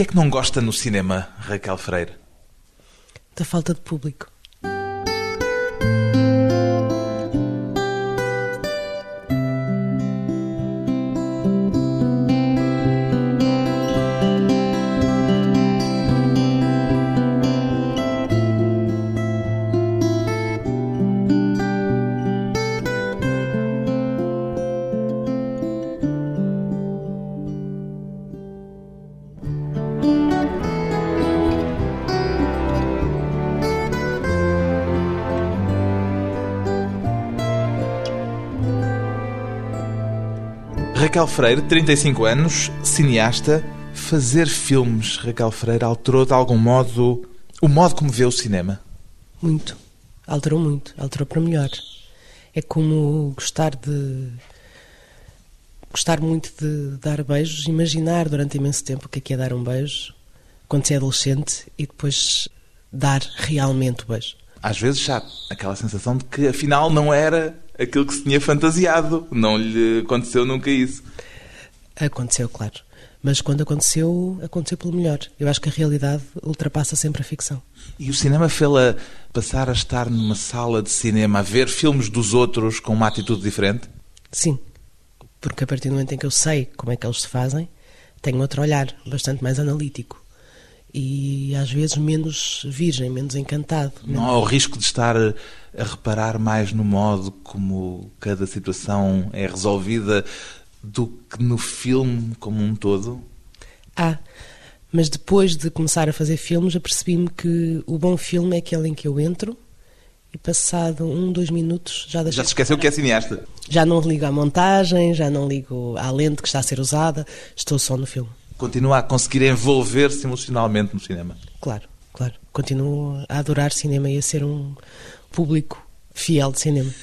que é que não gosta no cinema, Raquel Freire? Da falta de público. Raquel Freire, 35 anos, cineasta. Fazer filmes, Raquel Freire, alterou de algum modo o modo como vê o cinema? Muito. Alterou muito. Alterou para melhor. É como gostar de. Gostar muito de dar beijos, imaginar durante imenso tempo o que é que é dar um beijo quando se é adolescente e depois dar realmente o beijo. Às vezes já aquela sensação de que afinal não era aquilo que se tinha fantasiado. Não lhe aconteceu nunca isso. Aconteceu, claro. Mas quando aconteceu, aconteceu pelo melhor. Eu acho que a realidade ultrapassa sempre a ficção. E o cinema fê-la passar a estar numa sala de cinema a ver filmes dos outros com uma atitude diferente? Sim. Porque a partir do momento em que eu sei como é que eles se fazem, tenho outro olhar, bastante mais analítico. E às vezes menos virgem, menos encantado. Não há o risco de estar a reparar mais no modo como cada situação é resolvida do que no filme como um todo? Ah, mas depois de começar a fazer filmes, apercebi-me que o bom filme é aquele em que eu entro e passado um, dois minutos já deixei... Já se esqueceu que é cineasta? Já não ligo à montagem, já não ligo à lente que está a ser usada, estou só no filme. Continua a conseguir envolver-se emocionalmente no cinema? Claro, claro. Continuo a adorar cinema e a ser um público fiel de cinema.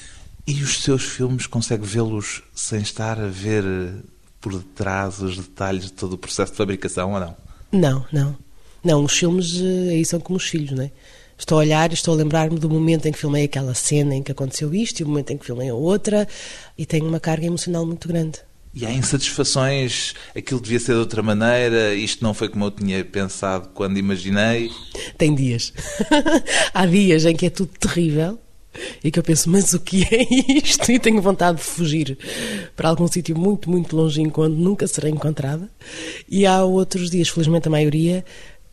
E os seus filmes consegue vê-los sem estar a ver eh, por detrás os detalhes de todo o processo de fabricação ou não? Não, não. Não, os filmes eh, aí são como os filhos, não é? Estou a olhar e estou a lembrar-me do momento em que filmei aquela cena em que aconteceu isto e o momento em que filmei a outra e tenho uma carga emocional muito grande. E há insatisfações, aquilo devia ser de outra maneira, isto não foi como eu tinha pensado quando imaginei. Tem dias. há dias em que é tudo terrível e que eu penso, mas o que é isto? E tenho vontade de fugir para algum sítio muito, muito longínquo onde nunca serei encontrada. E há outros dias, felizmente a maioria,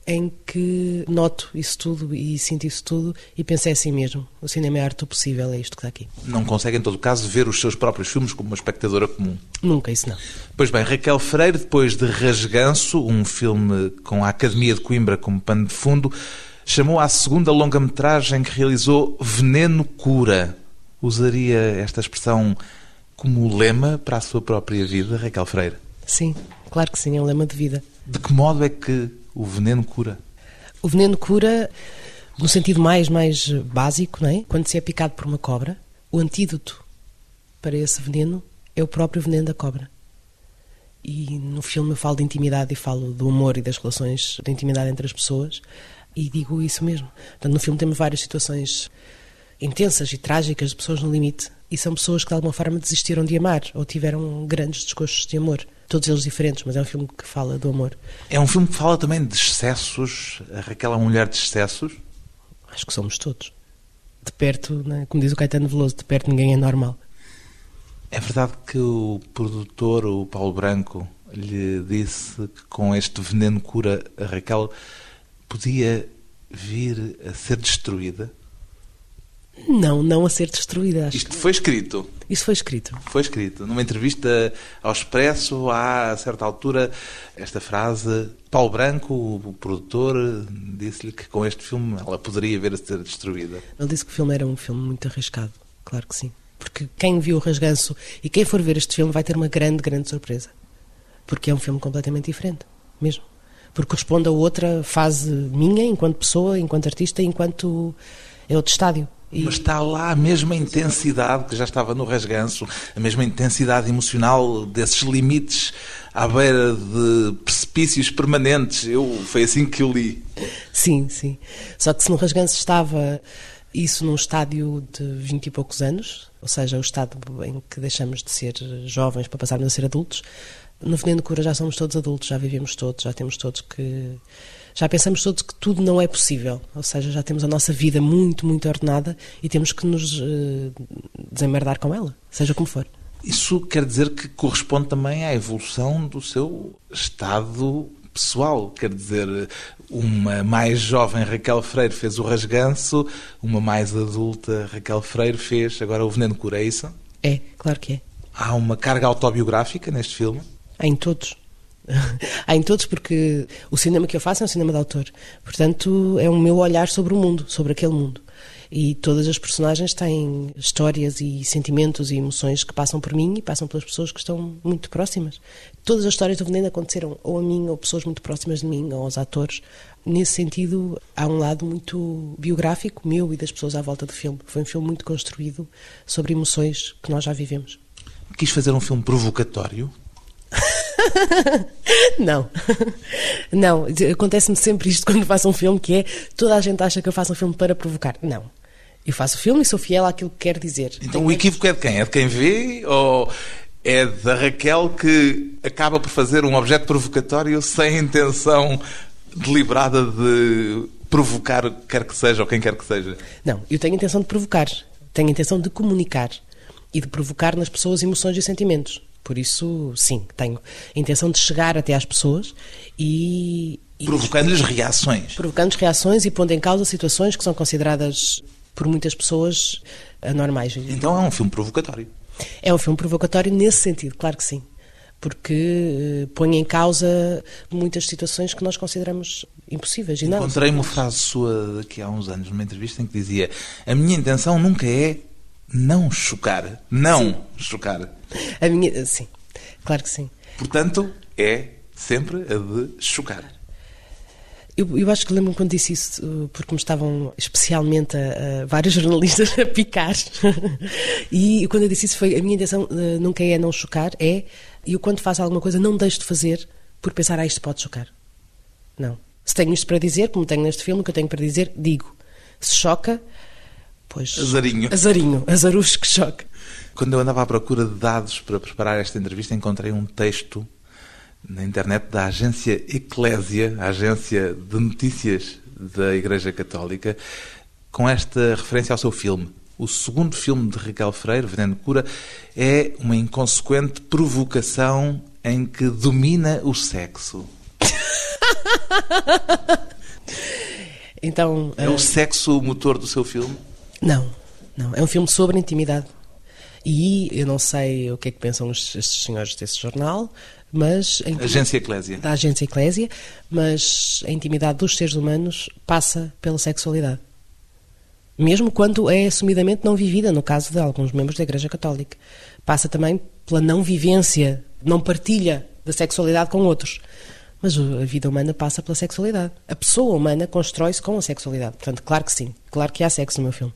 em que noto isso tudo e sinto isso tudo e penso é assim mesmo. O cinema é arte do possível, é isto que está aqui. Não consegue, em todo caso, ver os seus próprios filmes como uma espectadora comum? Nunca, isso não. Pois bem, Raquel Freire, depois de Rasganço, um filme com a Academia de Coimbra como pano de fundo, chamou à segunda longa-metragem que realizou Veneno Cura. Usaria esta expressão como lema para a sua própria vida, Raquel Freire? Sim, claro que sim, é um lema de vida. De que modo é que o veneno cura? O veneno cura no sentido mais, mais básico, não é? Quando se é picado por uma cobra, o antídoto para esse veneno é o próprio veneno da cobra. E no filme eu falo de intimidade e falo do amor e das relações de intimidade entre as pessoas e digo isso mesmo. Portanto, no filme temos várias situações intensas e trágicas de pessoas no limite e são pessoas que de alguma forma desistiram de amar ou tiveram grandes descochos de amor. Todos eles diferentes, mas é um filme que fala do amor. É um filme que fala também de excessos. A Raquel é uma mulher de excessos? Acho que somos todos. De perto, né? como diz o Caetano Veloso, de perto ninguém é normal. É verdade que o produtor, o Paulo Branco, lhe disse que com este veneno cura a Raquel podia vir a ser destruída? Não, não a ser destruída. Isto foi escrito. Isso foi escrito. Foi escrito. Numa entrevista ao Expresso, há, a certa altura, esta frase. Paulo Branco, o produtor, disse-lhe que com este filme ela poderia vir a ser destruída. Ele disse que o filme era um filme muito arriscado. Claro que sim. Porque quem viu o Rasganço e quem for ver este filme vai ter uma grande, grande surpresa. Porque é um filme completamente diferente. Mesmo porque corresponde a outra fase minha, enquanto pessoa, enquanto artista, enquanto é outro estádio. E... Mas está lá a mesma intensidade que já estava no rasganço, a mesma intensidade emocional desses limites à beira de precipícios permanentes. Eu, foi assim que eu li. Sim, sim. Só que se no rasganço estava isso num estádio de vinte e poucos anos, ou seja, o estado em que deixamos de ser jovens para passarmos a ser adultos, No Veneno Cura já somos todos adultos, já vivemos todos, já temos todos que. Já pensamos todos que tudo não é possível, ou seja, já temos a nossa vida muito, muito ordenada e temos que nos uh, desemmerdar com ela, seja como for. Isso quer dizer que corresponde também à evolução do seu estado pessoal. Quer dizer, uma mais jovem Raquel Freire fez o Rasganço, uma mais adulta Raquel Freire fez agora o Veneno Cura, é isso? É, claro que é. Há uma carga autobiográfica neste filme? Em todos. Há em todos, porque o cinema que eu faço é um cinema de autor. Portanto, é o meu olhar sobre o mundo, sobre aquele mundo. E todas as personagens têm histórias e sentimentos e emoções que passam por mim e passam pelas pessoas que estão muito próximas. Todas as histórias do Veneno aconteceram ou a mim, ou pessoas muito próximas de mim, ou aos atores. Nesse sentido, há um lado muito biográfico meu e das pessoas à volta do filme. Foi um filme muito construído sobre emoções que nós já vivemos. Quis fazer um filme provocatório? não. Não. Acontece-me sempre isto quando faço um filme, que é toda a gente acha que eu faço um filme para provocar. Não. Eu faço o filme e sou fiel àquilo que quero dizer. Então o equívoco é de quem? É de quem vê ou é da Raquel que acaba por fazer um objeto provocatório sem intenção deliberada de provocar quer que seja ou quem quer que seja? Não, eu tenho a intenção de provocar. Tenho a intenção de comunicar e de provocar nas pessoas emoções e sentimentos. Por isso, sim, tenho a intenção de chegar até às pessoas e. Provocando-lhes reações. Provocando-lhes reações e pondo em causa situações que são consideradas por muitas pessoas anormais. Então é um filme provocatório. É um filme provocatório nesse sentido, claro que sim. Porque uh, põe em causa muitas situações que nós consideramos impossíveis. E Encontrei uma frase sua daqui há uns anos, numa entrevista, em que dizia: A minha intenção nunca é não chocar. Não sim. chocar. A minha, sim, claro que sim. Portanto, é sempre a de chocar. Eu, eu acho que lembro-me quando disse isso, porque me estavam especialmente a, a vários jornalistas a picar. e quando eu disse isso, foi a minha intenção uh, nunca é não chocar, é e eu quando faço alguma coisa não deixo de fazer por pensar, ah, isto pode chocar. Não. Se tenho isto para dizer, como tenho neste filme, o que eu tenho para dizer, digo. Se choca, pois. Azarinho. Azarinho, azarucho que choca. Quando eu andava à procura de dados para preparar esta entrevista, encontrei um texto na internet da agência Eclésia, a agência de notícias da Igreja Católica, com esta referência ao seu filme. O segundo filme de Raquel Freire, Veneno Cura, é uma inconsequente provocação em que domina o sexo. então, é o eh, sexo o motor do seu filme? Não, não. É um filme sobre intimidade. E eu não sei o que é que pensam estes senhores desse jornal, mas... Agência Eclésia. Da Agência Eclésia, mas a intimidade dos seres humanos passa pela sexualidade. Mesmo quando é assumidamente não vivida, no caso de alguns membros da Igreja Católica. Passa também pela não vivência, não partilha da sexualidade com outros. Mas a vida humana passa pela sexualidade. A pessoa humana constrói-se com a sexualidade. Portanto, claro que sim. Claro que há sexo no meu filme.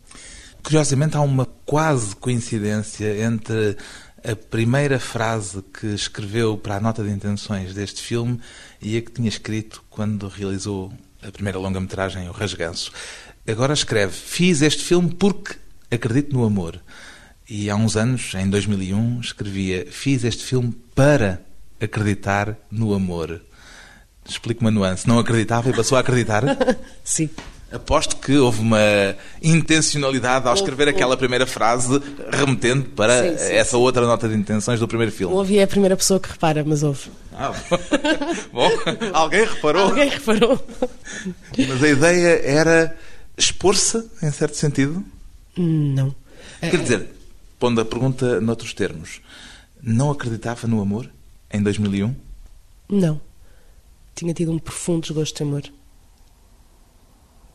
Curiosamente, há uma quase coincidência entre a primeira frase que escreveu para a nota de intenções deste filme e a que tinha escrito quando realizou a primeira longa-metragem, O Rasganço. Agora escreve: Fiz este filme porque acredito no amor. E há uns anos, em 2001, escrevia: Fiz este filme para acreditar no amor. Explico uma nuance. Não acreditava e passou a acreditar? Sim. Aposto que houve uma intencionalidade ao escrever houve, aquela primeira frase, remetendo para sim, sim, essa sim. outra nota de intenções do primeiro filme. Houve é a primeira pessoa que repara, mas houve. Ah, bom, alguém reparou. Alguém reparou. Mas a ideia era expor-se, em certo sentido? Não. Quer dizer, pondo a pergunta noutros termos, não acreditava no amor em 2001? Não. Tinha tido um profundo desgosto de amor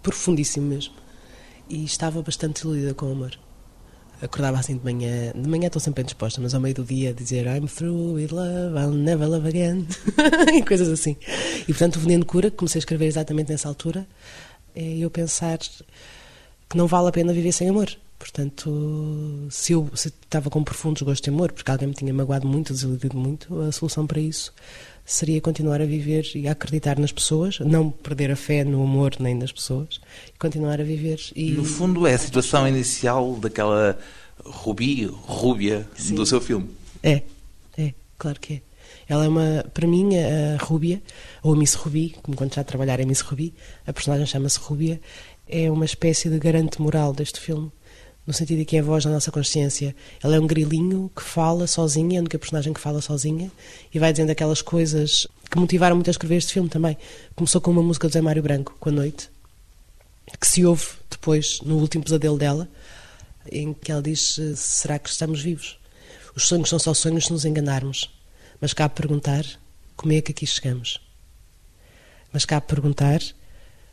profundíssimo mesmo. E estava bastante iludida com o amor. Acordava assim de manhã, de manhã estou sempre bem disposta, mas ao meio do dia dizer I'm through with love, I'll never love again, e coisas assim. E portanto, o Veneno Cura, comecei a escrever exatamente nessa altura, é eu pensar que não vale a pena viver sem amor. Portanto, se eu, se estava com um profundo desgosto de amor, porque alguém me tinha magoado muito, desiludido muito, a solução para isso seria continuar a viver e a acreditar nas pessoas, não perder a fé no amor nem nas pessoas, e continuar a viver. E... No fundo, é a situação inicial daquela Rubi, Rúbia, Sim. do seu filme. É, é, claro que é. Ela é uma, para mim, a Rúbia, ou a Miss Ruby, como quando já trabalhar em Miss Ruby, a personagem chama-se Rúbia, é uma espécie de garante moral deste filme, no sentido de que é a voz da nossa consciência. Ela é um grilinho que fala sozinha, é a única personagem que fala sozinha, e vai dizendo aquelas coisas que motivaram muito a escrever este filme também. Começou com uma música do Zé Mário Branco, com a noite, que se ouve depois no último pesadelo dela, em que ela diz: Será que estamos vivos? Os sonhos são só sonhos se nos enganarmos. Mas cabe perguntar como é que aqui chegamos. Mas cabe perguntar: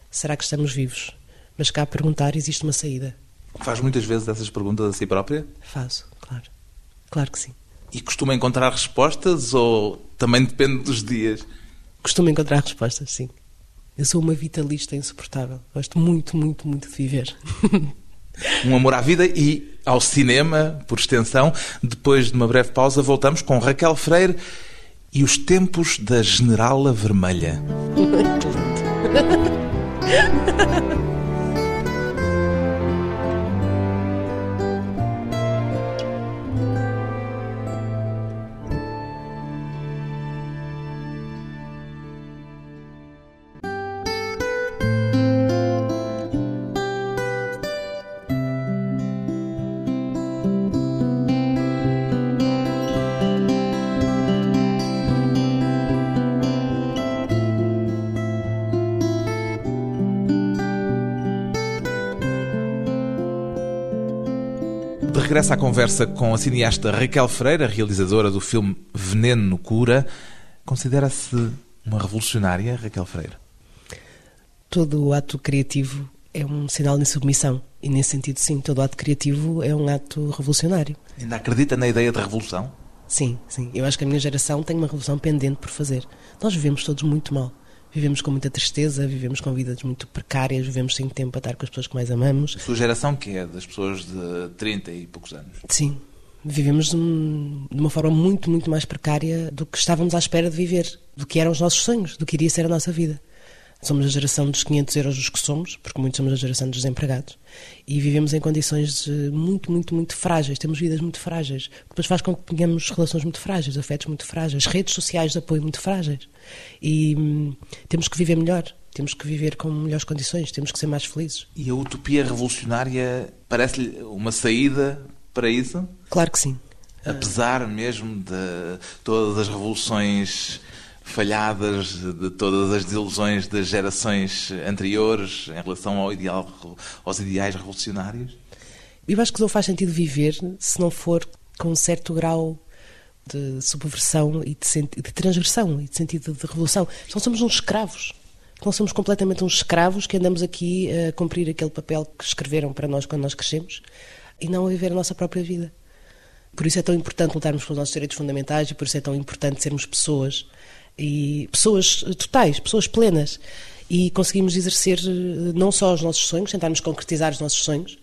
será que estamos vivos? Mas cabe perguntar: existe uma saída? Faz muitas vezes essas perguntas a si própria? Faço, claro. Claro que sim. E costuma encontrar respostas ou também depende dos dias? Costumo encontrar respostas, sim. Eu sou uma vitalista insuportável. Gosto muito, muito, muito de viver. Um amor à vida e ao cinema, por extensão. Depois de uma breve pausa, voltamos com Raquel Freire e os tempos da Generala Vermelha. À conversa com a cineasta Raquel Freira, realizadora do filme Veneno Cura, considera-se uma revolucionária, Raquel Freira? Todo o ato criativo é um sinal de submissão. E nesse sentido, sim, todo ato criativo é um ato revolucionário. Ainda acredita na ideia de revolução? Sim, sim. Eu acho que a minha geração tem uma revolução pendente por fazer. Nós vivemos todos muito mal. Vivemos com muita tristeza, vivemos com vidas muito precárias, vivemos sem tempo para estar com as pessoas que mais amamos. A sua geração, que é das pessoas de 30 e poucos anos? Sim. Vivemos de uma forma muito, muito mais precária do que estávamos à espera de viver, do que eram os nossos sonhos, do que iria ser a nossa vida. Somos a geração dos 500 euros dos que somos, porque muitos somos a geração dos desempregados. E vivemos em condições muito, muito, muito frágeis. Temos vidas muito frágeis. Depois faz com que tenhamos relações muito frágeis, afetos muito frágeis, redes sociais de apoio muito frágeis. E hum, temos que viver melhor. Temos que viver com melhores condições. Temos que ser mais felizes. E a utopia revolucionária parece-lhe uma saída para isso? Claro que sim. Apesar mesmo de todas as revoluções falhadas, de todas as desilusões das gerações anteriores em relação ao ideal, aos ideais revolucionários? Eu acho que não faz sentido viver se não for com um certo grau de subversão e de, de transgressão e de sentido de revolução. Não somos uns escravos. Não somos completamente uns escravos que andamos aqui a cumprir aquele papel que escreveram para nós quando nós crescemos e não a viver a nossa própria vida. Por isso é tão importante lutarmos pelos nossos direitos fundamentais e por isso é tão importante sermos pessoas e pessoas totais, pessoas plenas e conseguimos exercer não só os nossos sonhos, tentarmos concretizar os nossos sonhos,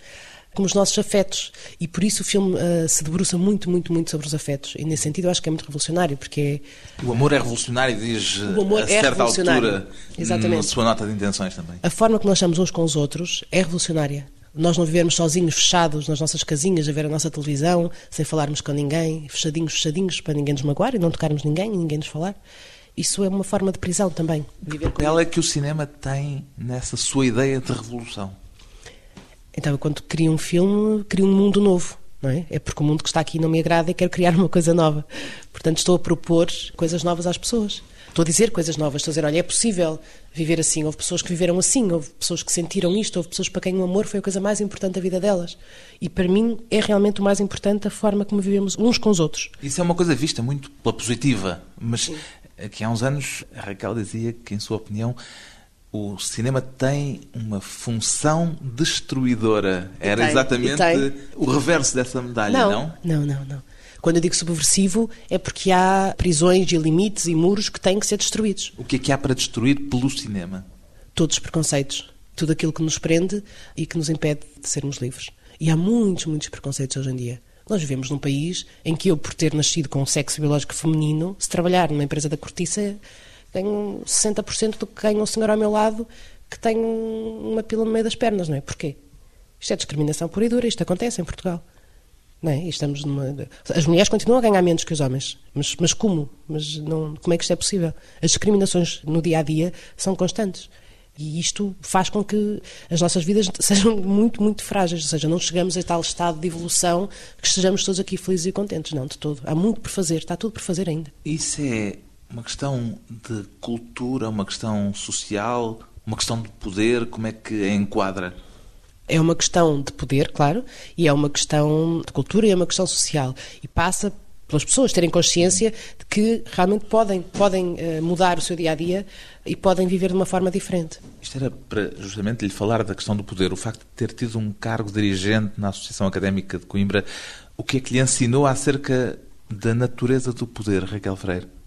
como os nossos afetos. E por isso o filme uh, se debruça muito, muito, muito sobre os afetos. E nesse sentido eu acho que é muito revolucionário, porque é... O amor é revolucionário, diz o amor a é certa altura Exatamente. na sua nota de intenções também. A forma que nós estamos uns com os outros é revolucionária. Nós não vivermos sozinhos, fechados nas nossas casinhas, a ver a nossa televisão, sem falarmos com ninguém, fechadinhos, fechadinhos, para ninguém nos magoar e não tocarmos ninguém e ninguém nos falar. Isso é uma forma de prisão também. Que papel é que o cinema tem nessa sua ideia de revolução? Então, eu, quando crio um filme, crio um mundo novo. Não é? é porque o mundo que está aqui não me agrada e quero criar uma coisa nova. Portanto, estou a propor coisas novas às pessoas. Estou a dizer coisas novas, estou a dizer, olha, é possível viver assim. Houve pessoas que viveram assim, houve pessoas que sentiram isto, houve pessoas para quem o amor foi a coisa mais importante da vida delas. E para mim é realmente o mais importante a forma como vivemos uns com os outros. Isso é uma coisa vista muito pela positiva, mas Sim. Aqui há uns anos a Raquel dizia que, em sua opinião, o cinema tem uma função destruidora. Era tem, exatamente o reverso dessa medalha, não? Não, não, não. não. Quando eu digo subversivo é porque há prisões e limites e muros que têm que ser destruídos. O que é que há para destruir pelo cinema? Todos os preconceitos. Tudo aquilo que nos prende e que nos impede de sermos livres. E há muitos, muitos preconceitos hoje em dia. Nós vivemos num país em que eu, por ter nascido com um sexo biológico feminino, se trabalhar numa empresa da cortiça, ganho 60% do que ganha um senhor ao meu lado que tem uma pila no meio das pernas, não é? Porquê? Isto é discriminação pura e dura, isto acontece em Portugal. Não é? Estamos numa... As mulheres continuam a ganhar menos que os homens. Mas, mas como? Mas não... como é que isto é possível? As discriminações no dia a dia são constantes. E isto faz com que as nossas vidas sejam muito, muito frágeis. Ou seja, não chegamos a tal estado de evolução que estejamos todos aqui felizes e contentes. Não, de todo. Há muito por fazer. Está tudo por fazer ainda. Isso é uma questão de cultura, uma questão social, uma questão de poder. Como é que a enquadra? É uma questão de poder, claro, e é uma questão de cultura e é uma questão social. E passa pelas pessoas terem consciência de que realmente podem, podem uh, mudar o seu dia a dia e podem viver de uma forma diferente. Isto era para justamente lhe falar da questão do poder, o facto de ter tido um cargo dirigente na Associação Académica de Coimbra, o que é que lhe ensinou acerca da natureza do poder, Raquel Freire?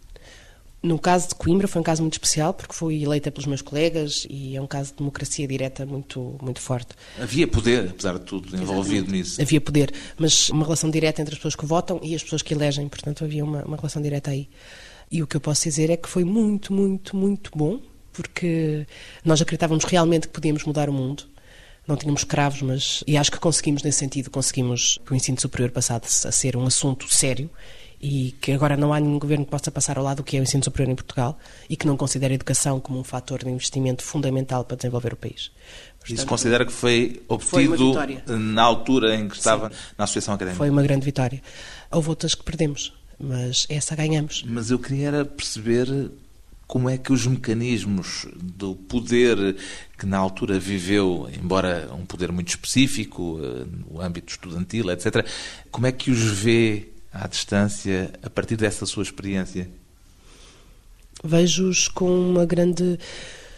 No caso de Coimbra foi um caso muito especial porque fui eleita pelos meus colegas e é um caso de democracia direta muito muito forte. Havia poder, apesar de tudo, envolvido Exatamente. nisso. Havia poder, mas uma relação direta entre as pessoas que votam e as pessoas que elegem, portanto havia uma, uma relação direta aí. E o que eu posso dizer é que foi muito, muito, muito bom porque nós acreditávamos realmente que podíamos mudar o mundo. Não tínhamos cravos, mas e acho que conseguimos nesse sentido, conseguimos que o ensino superior passasse a ser um assunto sério e que agora não há nenhum governo que possa passar ao lado do que é o ensino superior em Portugal e que não considere a educação como um fator de investimento fundamental para desenvolver o país. Portanto, Isso considera que foi obtido foi na altura em que estava Sim, na Associação Académica? Foi uma grande vitória. Houve outras que perdemos, mas essa ganhamos. Mas eu queria perceber como é que os mecanismos do poder que na altura viveu, embora um poder muito específico, eh, no âmbito estudantil, etc., como é que os vê à distância a partir dessa sua experiência? Vejo-os com uma grande.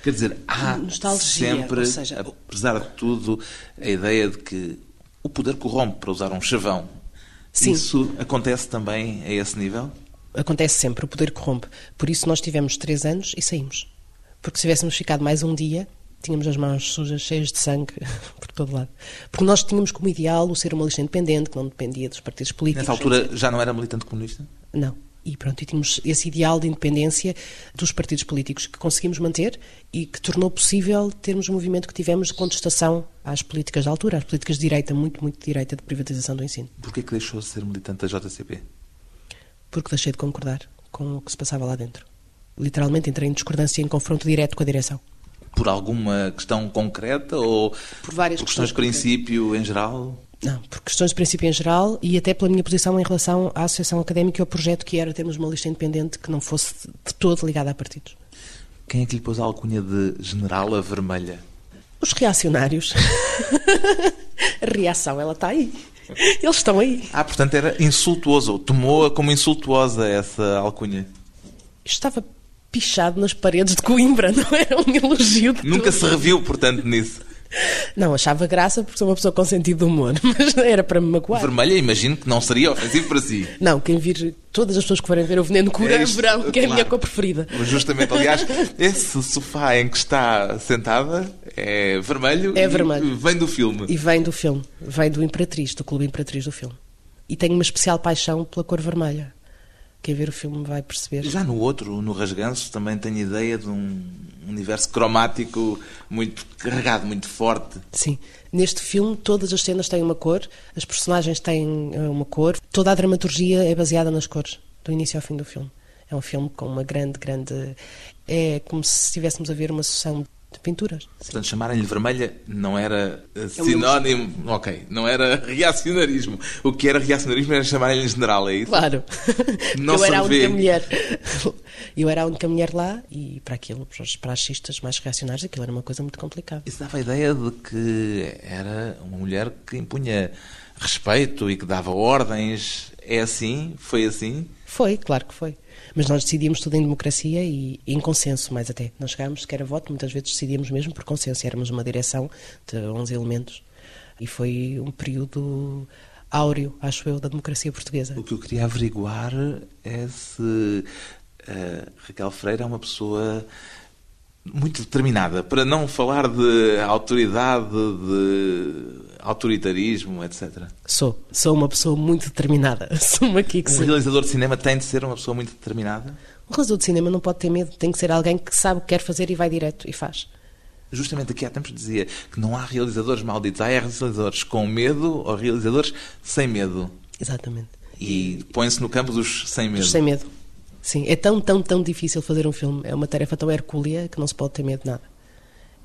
Quer dizer, há nostalgia, sempre, seja, apesar de tudo, a ideia de que o poder corrompe, para usar um chavão. Sim. Isso acontece também a esse nível? Acontece sempre, o poder corrompe. Por isso nós tivemos três anos e saímos. Porque se tivéssemos ficado mais um dia, tínhamos as mãos sujas, cheias de sangue por todo lado. Porque nós tínhamos como ideal o ser uma lista independente, que não dependia dos partidos políticos. Nessa altura já não era militante comunista? Não. E pronto, e tínhamos esse ideal de independência dos partidos políticos que conseguimos manter e que tornou possível termos o movimento que tivemos de contestação às políticas da altura, às políticas de direita, muito, muito de direita, de privatização do ensino. Porquê que deixou de ser militante da JCP? Porque deixei de concordar com o que se passava lá dentro. Literalmente entrei em discordância, em confronto direto com a direção por alguma questão concreta ou por várias por questões de princípio em geral? Não, por questões de princípio em geral e até pela minha posição em relação à Associação Académica e ao projeto que era termos uma lista independente que não fosse de todo ligada a partidos. Quem é que lhe pôs a alcunha de General a Vermelha? Os reacionários. a reação, ela está aí. Eles estão aí. Ah, portanto era insultuoso, tomou-a como insultuosa essa alcunha. Estava pichado nas paredes de Coimbra, não era um elogio Nunca tudo. se reviu, portanto, nisso. Não, achava graça porque sou uma pessoa com sentido de humor, mas era para me magoar. Vermelha, imagino que não seria ofensivo para si. Não, quem vir, todas as pessoas que forem ver o Veneno Cura é verão, que claro. é a minha cor preferida. Justamente, aliás, esse sofá em que está sentada é vermelho. É vermelho. vem do filme. E vem do filme, vem do Imperatriz, do Clube Imperatriz do filme. E tenho uma especial paixão pela cor vermelha quem ver o filme vai perceber. Já no outro, no Rasganço, também tenho ideia de um universo cromático muito carregado, muito forte. Sim. Neste filme, todas as cenas têm uma cor, as personagens têm eh, uma cor, toda a dramaturgia é baseada nas cores, do início ao fim do filme. É um filme com uma grande, grande. É como se estivéssemos a ver uma sessão de pinturas. Portanto, chamarem-lhe vermelha não era eh, é sinónimo, é ok, não era reacionarismo. O que era reacionarismo era chamarem-lhe general, é isso? Claro. Não eu era a única mulher. Eu era a única mulher lá e para aquilo, para os praxistas mais reacionários, aquilo era uma coisa muito complicada. Isso dava a ideia de que era uma mulher que impunha respeito e que dava ordens. É assim? Foi assim? Foi, claro que foi. Mas nós decidíamos tudo em democracia e em consenso, mais até. Não chegámos sequer a voto, muitas vezes decidíamos mesmo por consenso. Éramos uma direção de 11 elementos e foi um período áureo, acho eu, da democracia portuguesa. O que eu queria averiguar é se uh, Raquel Freire é uma pessoa muito determinada, para não falar de autoridade, de autoritarismo, etc. Sou. Sou uma pessoa muito determinada. Assumo aqui que Um realizador de cinema tem de ser uma pessoa muito determinada? Um realizador de cinema não pode ter medo. Tem que ser alguém que sabe o que quer fazer e vai direto e faz. Justamente aqui há tempos dizia que não há realizadores malditos. Há realizadores com medo ou realizadores sem medo. Exatamente. E põe-se no campo dos sem medo. Dos sem medo. Sim, é tão, tão, tão difícil fazer um filme. É uma tarefa tão hercúlea que não se pode ter medo de nada.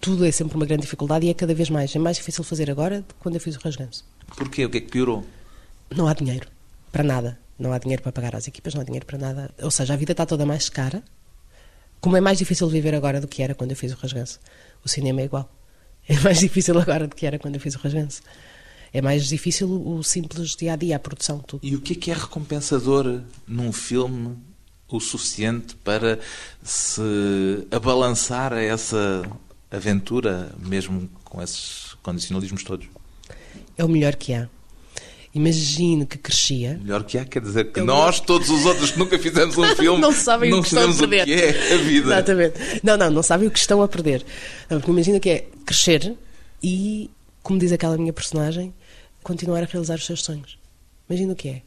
Tudo é sempre uma grande dificuldade e é cada vez mais. É mais difícil fazer agora do que quando eu fiz o Rasganço. Porquê? O que é que piorou? Não há dinheiro. Para nada. Não há dinheiro para pagar às equipas, não há dinheiro para nada. Ou seja, a vida está toda mais cara. Como é mais difícil viver agora do que era quando eu fiz o Rasganço. O cinema é igual. É mais difícil agora do que era quando eu fiz o Rasganço. É mais difícil o simples dia a dia, a produção, tudo. E o que é que é recompensador num filme o suficiente para se abalançar a essa aventura, mesmo com esses condicionalismos todos? É o melhor que há. Imagino que crescia. Melhor que há quer dizer que nós, todos os outros que nunca fizemos um filme, não sabem não o que estão a perder. o que é a vida. Exatamente. Não, não, não sabem o que estão a perder. Não, porque imagina que é crescer e, como diz aquela minha personagem, continuar a realizar os seus sonhos. Imagina o que é.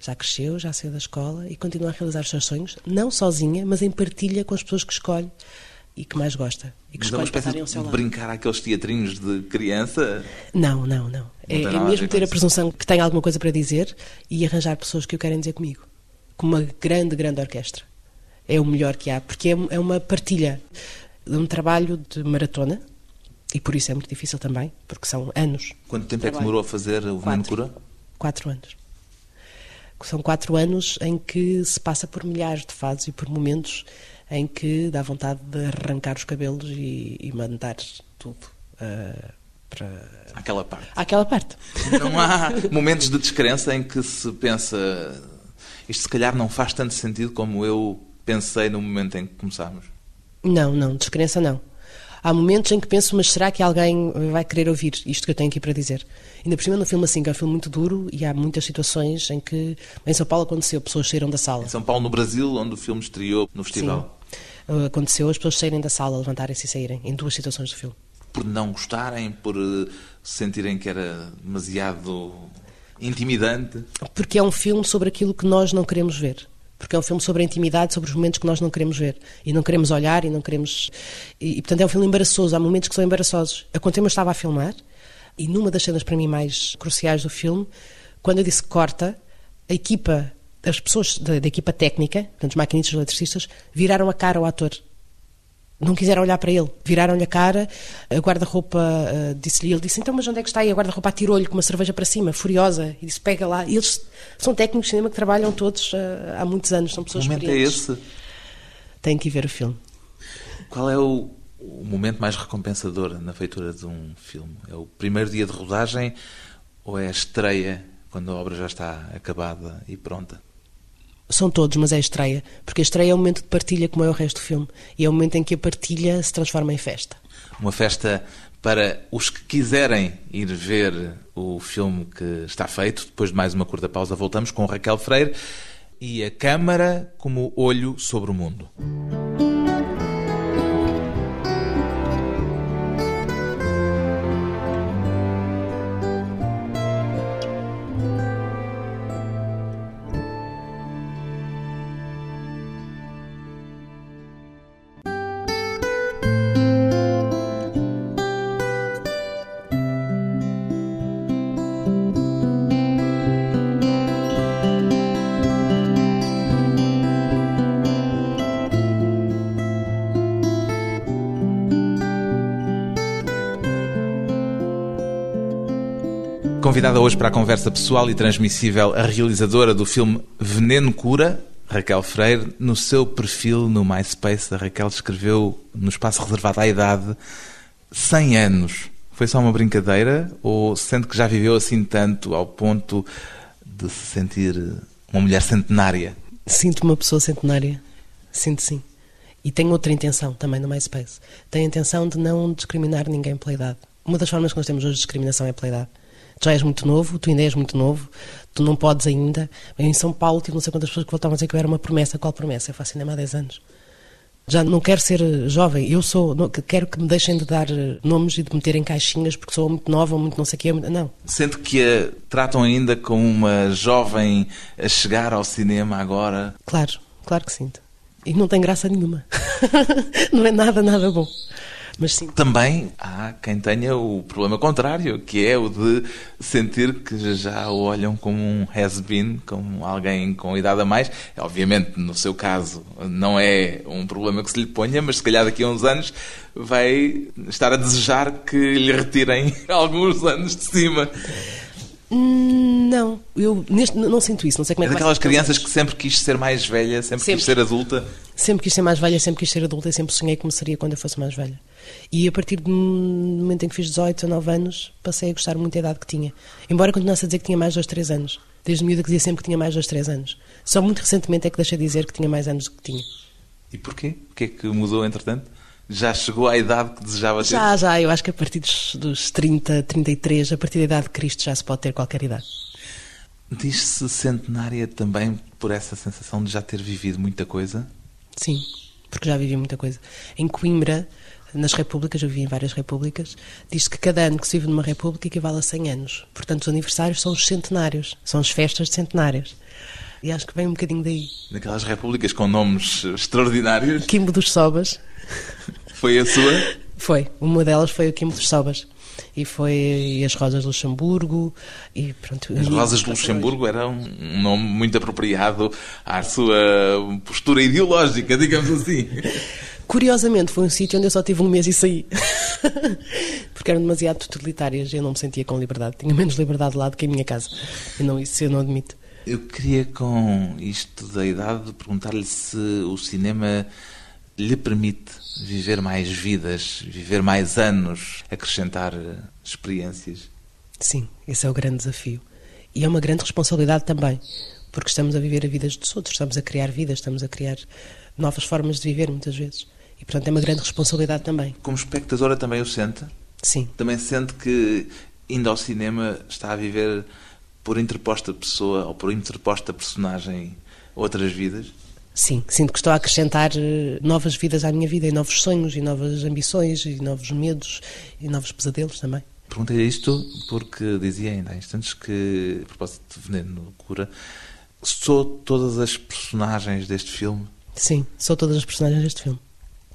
Já cresceu, já saiu da escola e continua a realizar os seus sonhos, não sozinha, mas em partilha com as pessoas que escolhe e que mais gosta. E que Mas é uma espécie de brincar àqueles teatrinhos de criança. Não, não, não. É, tem é mesmo ter a presunção que tenho alguma coisa para dizer e arranjar pessoas que o querem dizer comigo. Com uma grande, grande orquestra. É o melhor que há, porque é, é uma partilha de um trabalho de maratona e por isso é muito difícil também, porque são anos. Quanto tempo é que demorou a fazer o Veneno. Cura? Quatro anos. São quatro anos em que se passa por milhares de fases e por momentos em que dá vontade de arrancar os cabelos e, e mandar tudo ah, para Aquela parte. aquela parte. Não há momentos de descrença em que se pensa isto se calhar não faz tanto sentido como eu pensei no momento em que começámos. Não, não, descrença não. Há momentos em que penso, mas será que alguém vai querer ouvir isto que eu tenho aqui para dizer? Ainda por cima, num filme assim, que é um filme muito duro e há muitas situações em que, em São Paulo aconteceu, pessoas saíram da sala. Em São Paulo, no Brasil, onde o filme estreou no festival, Sim. Aconteceu as pessoas saírem da sala, levantarem-se e saírem, em duas situações do filme. por não gostarem, por eh, sentirem que era demasiado intimidante. Porque é um filme sobre aquilo que nós não queremos ver. Porque é um filme sobre a intimidade, sobre os momentos que nós não queremos ver. E não queremos olhar e não queremos. E, e, portanto, é um filme embaraçoso. Há momentos que são embaraçosos. Eu estava a filmar e numa das cenas para mim mais cruciais do filme, quando eu disse corta, a equipa, as pessoas da, da equipa técnica, portanto, os maquinistas os eletricistas, viraram a cara ao ator. Não quiseram olhar para ele. Viraram-lhe a cara, a guarda-roupa uh, disse-lhe, ele disse, então, mas onde é que está? E a guarda-roupa atirou-lhe com uma cerveja para cima, furiosa, e disse, pega lá. E eles são técnicos de cinema que trabalham todos uh, há muitos anos, são Que pessoas momento é experientes. esse? Têm que ir ver o filme. Qual é o, o momento mais recompensador na feitura de um filme? É o primeiro dia de rodagem ou é a estreia, quando a obra já está acabada e pronta? São todos, mas é a estreia. Porque a estreia é um momento de partilha, como é o resto do filme. E é o momento em que a partilha se transforma em festa. Uma festa para os que quiserem ir ver o filme que está feito. Depois de mais uma curta pausa, voltamos com Raquel Freire e a Câmara como olho sobre o mundo. Convidada hoje para a conversa pessoal e transmissível a realizadora do filme Veneno Cura, Raquel Freire. No seu perfil no MySpace, a Raquel escreveu no espaço reservado à idade 100 anos. Foi só uma brincadeira ou sente que já viveu assim tanto ao ponto de se sentir uma mulher centenária? Sinto-me uma pessoa centenária. Sinto sim. E tenho outra intenção também no MySpace. Tenho a intenção de não discriminar ninguém pela idade. Uma das formas que nós temos hoje de discriminação é pela idade. Tu já és muito novo, tu ainda és muito novo, tu não podes ainda. Eu em São Paulo tive não sei quantas pessoas que voltavam a dizer que eu era uma promessa. Qual promessa? Eu faço cinema há 10 anos. Já não quero ser jovem, eu sou, não- quero que me deixem de dar eh, nomes e de meter em caixinhas porque sou muito nova, muito não sei o quê. Não, Sente que a tratam ainda como uma jovem a chegar ao cinema agora? Claro, claro que sinto. E não tem graça nenhuma. não é nada, nada bom. Mas sim. Também há quem tenha o problema contrário, que é o de sentir que já o olham como um has-been, como alguém com idade a mais. Obviamente, no seu caso, não é um problema que se lhe ponha, mas se calhar daqui a uns anos vai estar a desejar que lhe retirem alguns anos de cima. Não, eu neste, não sinto isso. Não sei como é É que daquelas crianças que sempre quis ser mais velha, sempre, Sempre. quis ser adulta. Sempre quis ser mais velha, sempre quis ser adulta e sempre sonhei como seria quando eu fosse mais velha. E a partir do momento em que fiz 18, 19 anos, passei a gostar muito da idade que tinha. Embora continuasse a dizer que tinha mais 2, 3 anos. Desde miúda que dizia sempre que tinha mais 2, 3 anos. Só muito recentemente é que deixei de dizer que tinha mais anos do que tinha. E porquê? O que é que mudou entretanto? Já chegou à idade que desejava ter? Já, já, eu acho que a partir dos, dos 30, 33, a partir da idade de Cristo já se pode ter qualquer idade. Diz-se centenária também por essa sensação de já ter vivido muita coisa? Sim, porque já vivi muita coisa. Em Coimbra, nas repúblicas, eu vivi em várias repúblicas, diz-se que cada ano que se vive numa república equivale a 100 anos. Portanto, os aniversários são os centenários, são as festas de centenários. E acho que vem um bocadinho daí. Naquelas repúblicas com nomes extraordinários, Quimbo dos Sobas foi a sua? foi, uma delas foi o Quimbo dos Sobas. E foi as Rosas de Luxemburgo e pronto. As Rosas de Luxemburgo era um nome muito apropriado à sua postura ideológica, digamos assim. Curiosamente, foi um sítio onde eu só tive um mês e saí. Porque eram demasiado totalitárias e eu não me sentia com liberdade. Tinha menos liberdade lá do que em minha casa. E não, isso eu não admito. Eu queria, com isto da idade, perguntar-lhe se o cinema lhe permite viver mais vidas, viver mais anos, acrescentar eh, experiências. Sim, esse é o grande desafio. E é uma grande responsabilidade também. Porque estamos a viver a vidas dos outros, estamos a criar vidas, estamos a criar novas formas de viver, muitas vezes. E, portanto, é uma grande responsabilidade também. Como espectadora também o sente? Sim, Também sente que, indo ao cinema, está a viver por interposta pessoa ou por interposta personagem outras vidas? Sim. Sinto que estou a acrescentar eh, novas vidas à minha vida, e novos sonhos, e novas ambições, e novos medos, e novos pesadelos também. Perguntei isto porque dizia ainda há instantes que, a propósito de Veneno Cura, sou todas as personagens deste filme, Sim, sou todas as personagens deste filme.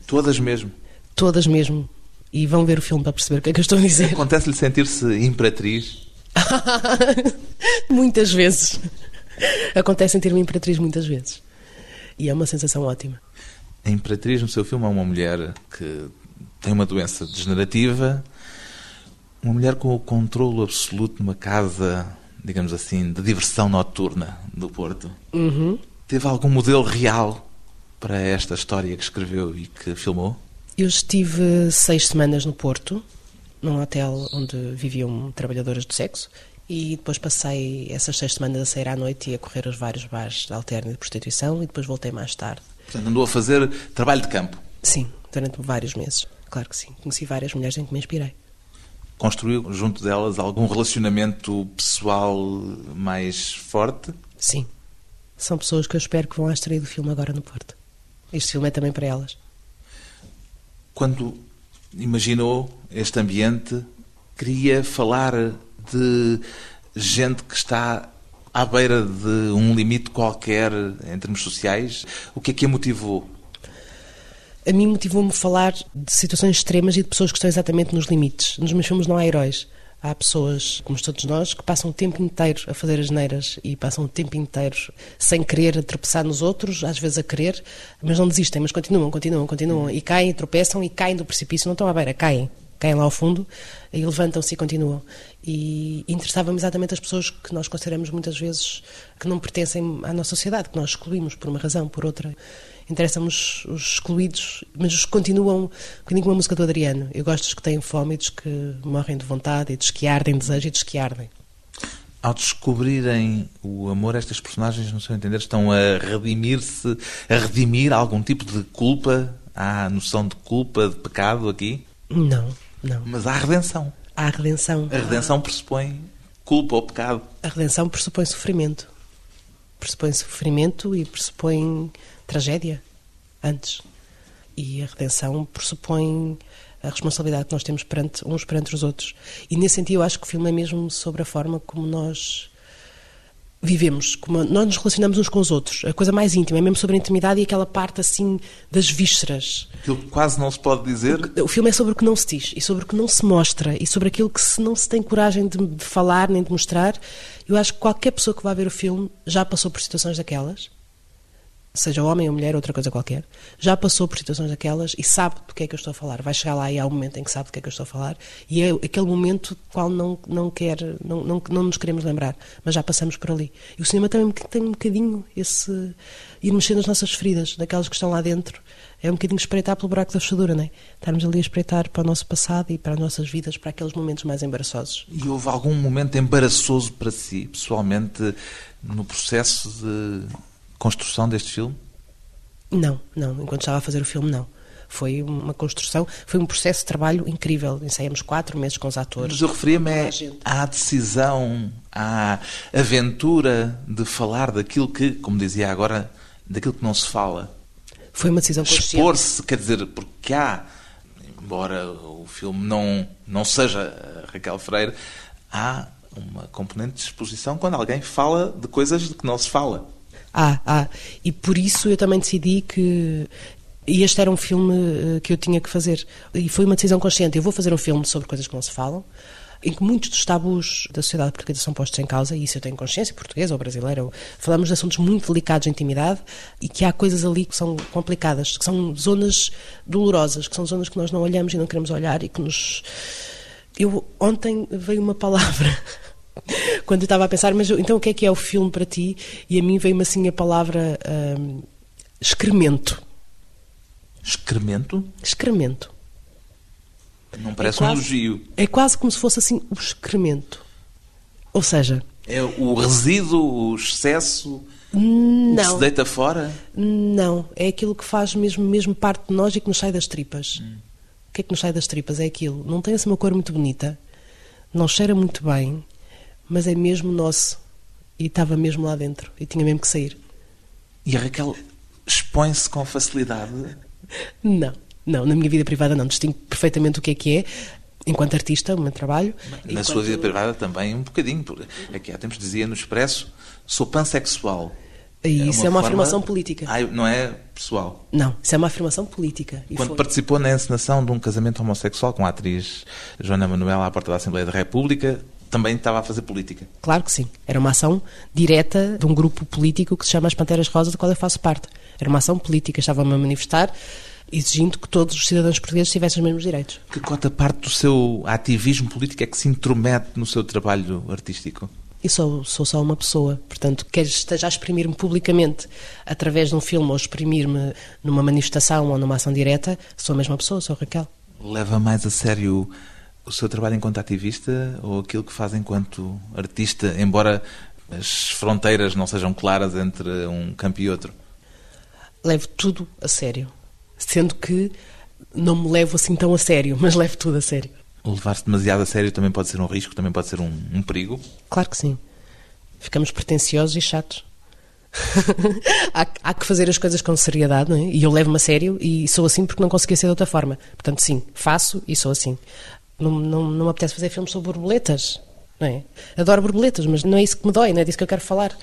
todas mesmo. Todas mesmo. E vão ver o filme para perceber o que é que eu estou a dizer. Acontece-lhe sentir-se imperatriz? muitas vezes. Acontece sentir-me imperatriz muitas vezes. E é uma sensação ótima. A imperatriz no seu filme é uma mulher que tem uma doença degenerativa, uma mulher com o controlo absoluto numa casa, digamos assim, de diversão noturna do Porto. Uhum. Teve algum modelo real para esta história que escreveu e que filmou? Eu estive seis semanas no Porto, num hotel onde viviam trabalhadoras do sexo, e depois passei essas seis semanas a sair à noite e a correr os vários bares de alterno e de prostituição, e depois voltei mais tarde. Portanto, andou a fazer trabalho de campo. Sim, durante vários meses. Claro que sim. Conheci várias mulheres em que me inspirei. Construiu junto delas algum relacionamento pessoal mais forte? Sim. São pessoas que eu espero que vão à estreia do filme agora no Porto. Este filme é também para elas. Quando imaginou este ambiente, queria falar de gente que está à beira de um limite qualquer em termos sociais. O que é que a motivou? A mim motivou-me falar de situações extremas e de pessoas que estão exatamente nos limites. Nos meus filmes não há heróis. Há pessoas, como todos nós, que passam o tempo inteiro a fazer as neiras e passam o tempo inteiro sem querer a tropeçar nos outros, às vezes a querer, mas não desistem, mas continuam, continuam, continuam. E caem, tropeçam e caem do precipício, não estão à beira, caem. Caem lá ao fundo e levantam-se e continuam. E interessava-me exatamente as pessoas que nós consideramos muitas vezes que não pertencem à nossa sociedade, que nós excluímos por uma razão, por outra interessam-me os, os excluídos, mas os que continuam, um bocadinho como a música do Adriano. Eu gosto dos que têm fome e dos que morrem de vontade, e dos que ardem de desejo e dos que ardem. Ao descobrirem o amor, estas personagens, no seu entender, estão a redimir-se, a redimir algum tipo de culpa? Há noção de culpa, de pecado aqui? Não, não. Mas há redenção. Há redenção. A redenção pressupõe culpa ou pecado. A redenção pressupõe sofrimento. Pressupõe sofrimento e pressupõe tragédia antes. E a redenção pressupõe a responsabilidade que nós temos perante uns perante os outros. E nesse sentido, eu acho que o filme é mesmo sobre a forma como nós vivemos, como nós nos relacionamos uns com os outros. A coisa mais íntima, é mesmo sobre a intimidade e aquela parte assim das vísceras. Aquilo que quase não se pode dizer. O, o filme é sobre o que não se diz e sobre o que não se mostra e sobre aquilo que se não se tem coragem de, de falar nem de mostrar. Eu acho que qualquer pessoa que vá ver o filme já passou por situações daquelas seja homem ou mulher, outra coisa qualquer, já passou por situações daquelas e sabe do que é que eu estou a falar. Vai chegar lá e há um momento em que sabe do que é que eu estou a falar e é aquele momento qual não, não quer, não, não, não nos queremos lembrar, mas já passamos por ali. E o cinema também tem um bocadinho esse ir mexendo nas nossas feridas, daquelas que estão lá dentro. É um bocadinho espreitar pelo buraco da fechadura, não é? Estarmos ali a espreitar para o nosso passado e para as nossas vidas, para aqueles momentos mais embaraçosos. E houve algum momento embaraçoso para si, pessoalmente, no processo de construção deste filme? Não, não. Enquanto estava a fazer o filme, não. Foi uma construção, foi um processo de trabalho incrível. Ensaiamos quatro meses com os atores. Mas eu referia-me à decisão, à aventura de falar daquilo que, como dizia agora, daquilo que não se fala. Foi uma decisão consciente. Expor-se, quer dizer, porque há, embora o filme não, não seja Raquel Freire, há uma componente de exposição quando alguém fala de coisas de que não se fala. Ah, ah. E por isso eu também decidi que este era um filme eh, que eu tinha que fazer. E foi uma decisão consciente. Eu vou fazer um filme sobre coisas que não se falam, em que muitos dos tabus da sociedade portuguesa são postos em causa, e isso eu tenho consciência, portuguesa ou brasileira. Falamos de assuntos muito delicados de intimidade e que há coisas ali que são complicadas, que são zonas dolorosas, que são zonas que nós não olhamos e não queremos olhar e que nos. Eu ontem veio uma palavra quando eu estava a pensar, mas então o que é que é o filme para ti? E a mim veio-me assim a palavra hum, excremento. Excremento? Excremento. Não parece é quase, um elogio. É quase como se fosse assim o excremento. Ou seja... É o resíduo, o excesso... Não. que se deita fora? Não. É aquilo que faz mesmo, mesmo parte de nós e que nos sai das tripas. Hum. O que é que nos sai das tripas? É aquilo. Não tem assim uma cor muito bonita, não cheira muito bem, mas é mesmo nosso. E estava mesmo lá dentro. E tinha mesmo que sair. E a Raquel expõe-se com facilidade? Não, não. Na minha vida privada não. Distingo perfeitamente o que é que é. Enquanto artista, o meu trabalho. Na enquanto... sua vida privada também um bocadinho. Aqui há tempos dizia no Expresso, sou pansexual. E é isso uma é uma forma... afirmação política. Ah, não é pessoal? Não, isso é uma afirmação política. E Quando foi... participou na encenação de um casamento homossexual com a atriz Joana Manuela à porta da Assembleia da República, também estava a fazer política. Claro que sim. Era uma ação direta de um grupo político que se chama as Panteras Rosas, do qual eu faço parte. Era uma ação política. Estava-me a manifestar exigindo que todos os cidadãos portugueses tivessem os mesmos direitos. Que quanta parte do seu ativismo político é que se intromete no seu trabalho artístico? E sou, sou só uma pessoa. Portanto, quer esteja a exprimir-me publicamente através de um filme ou exprimir-me numa manifestação ou numa ação direta, sou a mesma pessoa, sou Raquel. Leva mais a sério o seu trabalho enquanto ativista ou aquilo que faz enquanto artista, embora as fronteiras não sejam claras entre um campo e outro? Levo tudo a sério. Sendo que não me levo assim tão a sério, mas levo tudo a sério. Levar-se demasiado a sério também pode ser um risco, também pode ser um, um perigo? Claro que sim. Ficamos pretenciosos e chatos. há, há, que fazer as coisas com seriedade, não é? E eu levo-me a sério e sou assim porque não conseguia ser de outra forma. Portanto, sim, faço e sou assim. Não, não, não me apetece fazer filmes sobre borboletas. Não é? Adoro borboletas, mas não é isso que me dói, não é disso que eu quero falar.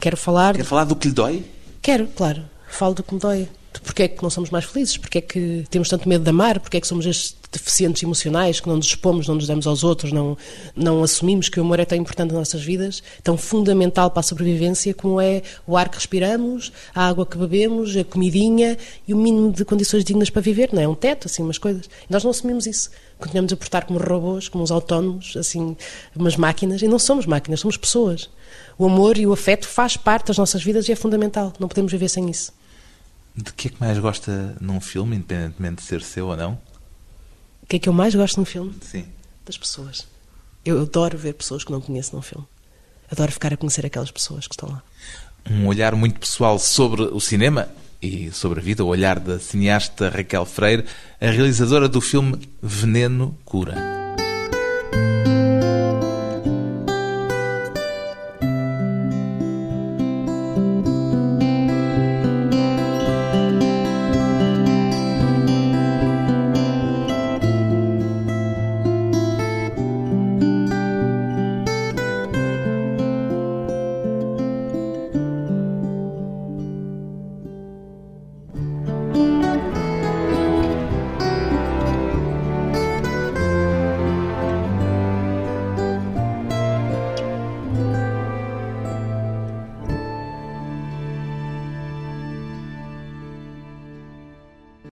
Quero falar. Quer falar do que lhe dói? Quero, claro. Falo do que me dói de porque é que não somos mais felizes, porque é que temos tanto medo de amar, porque é que somos estes deficientes emocionais, que não nos expomos, não nos damos aos outros, não, não assumimos que o amor é tão importante nas nossas vidas, tão fundamental para a sobrevivência como é o ar que respiramos, a água que bebemos, a comidinha e o mínimo de condições dignas para viver, não é? Um teto, assim, umas coisas. Nós não assumimos isso. Continuamos a portar como robôs, como uns autónomos, assim, umas máquinas, e não somos máquinas, somos pessoas. O amor e o afeto faz parte das nossas vidas e é fundamental. Não podemos viver sem isso. De que é que mais gosta num filme, independentemente de ser seu ou não? O que é que eu mais gosto num filme? Sim. Das pessoas. Eu adoro ver pessoas que não conheço num filme. Adoro ficar a conhecer aquelas pessoas que estão lá. Um olhar muito pessoal sobre o cinema e sobre a vida, o olhar da cineasta Raquel Freire, a realizadora do filme Veneno Cura.